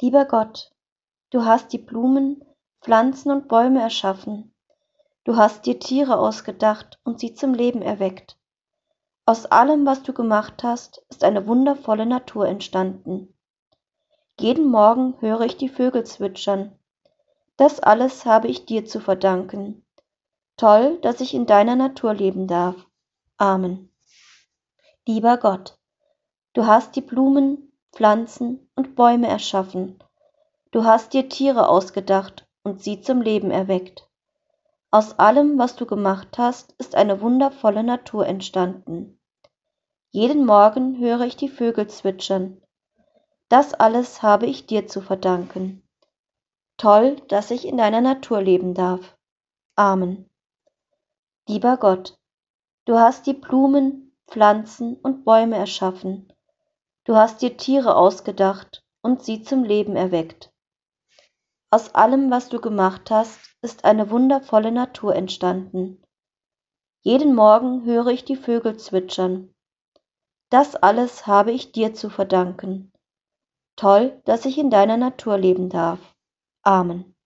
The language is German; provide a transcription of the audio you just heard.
Lieber Gott, du hast die Blumen, Pflanzen und Bäume erschaffen. Du hast dir Tiere ausgedacht und sie zum Leben erweckt. Aus allem, was du gemacht hast, ist eine wundervolle Natur entstanden. Jeden Morgen höre ich die Vögel zwitschern. Das alles habe ich dir zu verdanken. Toll, dass ich in deiner Natur leben darf. Amen. Lieber Gott, du hast die Blumen, Pflanzen und Bäume erschaffen. Du hast dir Tiere ausgedacht und sie zum Leben erweckt. Aus allem, was du gemacht hast, ist eine wundervolle Natur entstanden. Jeden Morgen höre ich die Vögel zwitschern. Das alles habe ich dir zu verdanken. Toll, dass ich in deiner Natur leben darf. Amen. Lieber Gott, du hast die Blumen, Pflanzen und Bäume erschaffen. Du hast dir Tiere ausgedacht und sie zum Leben erweckt. Aus allem, was du gemacht hast, ist eine wundervolle Natur entstanden. Jeden Morgen höre ich die Vögel zwitschern. Das alles habe ich dir zu verdanken. Toll, dass ich in deiner Natur leben darf. Amen.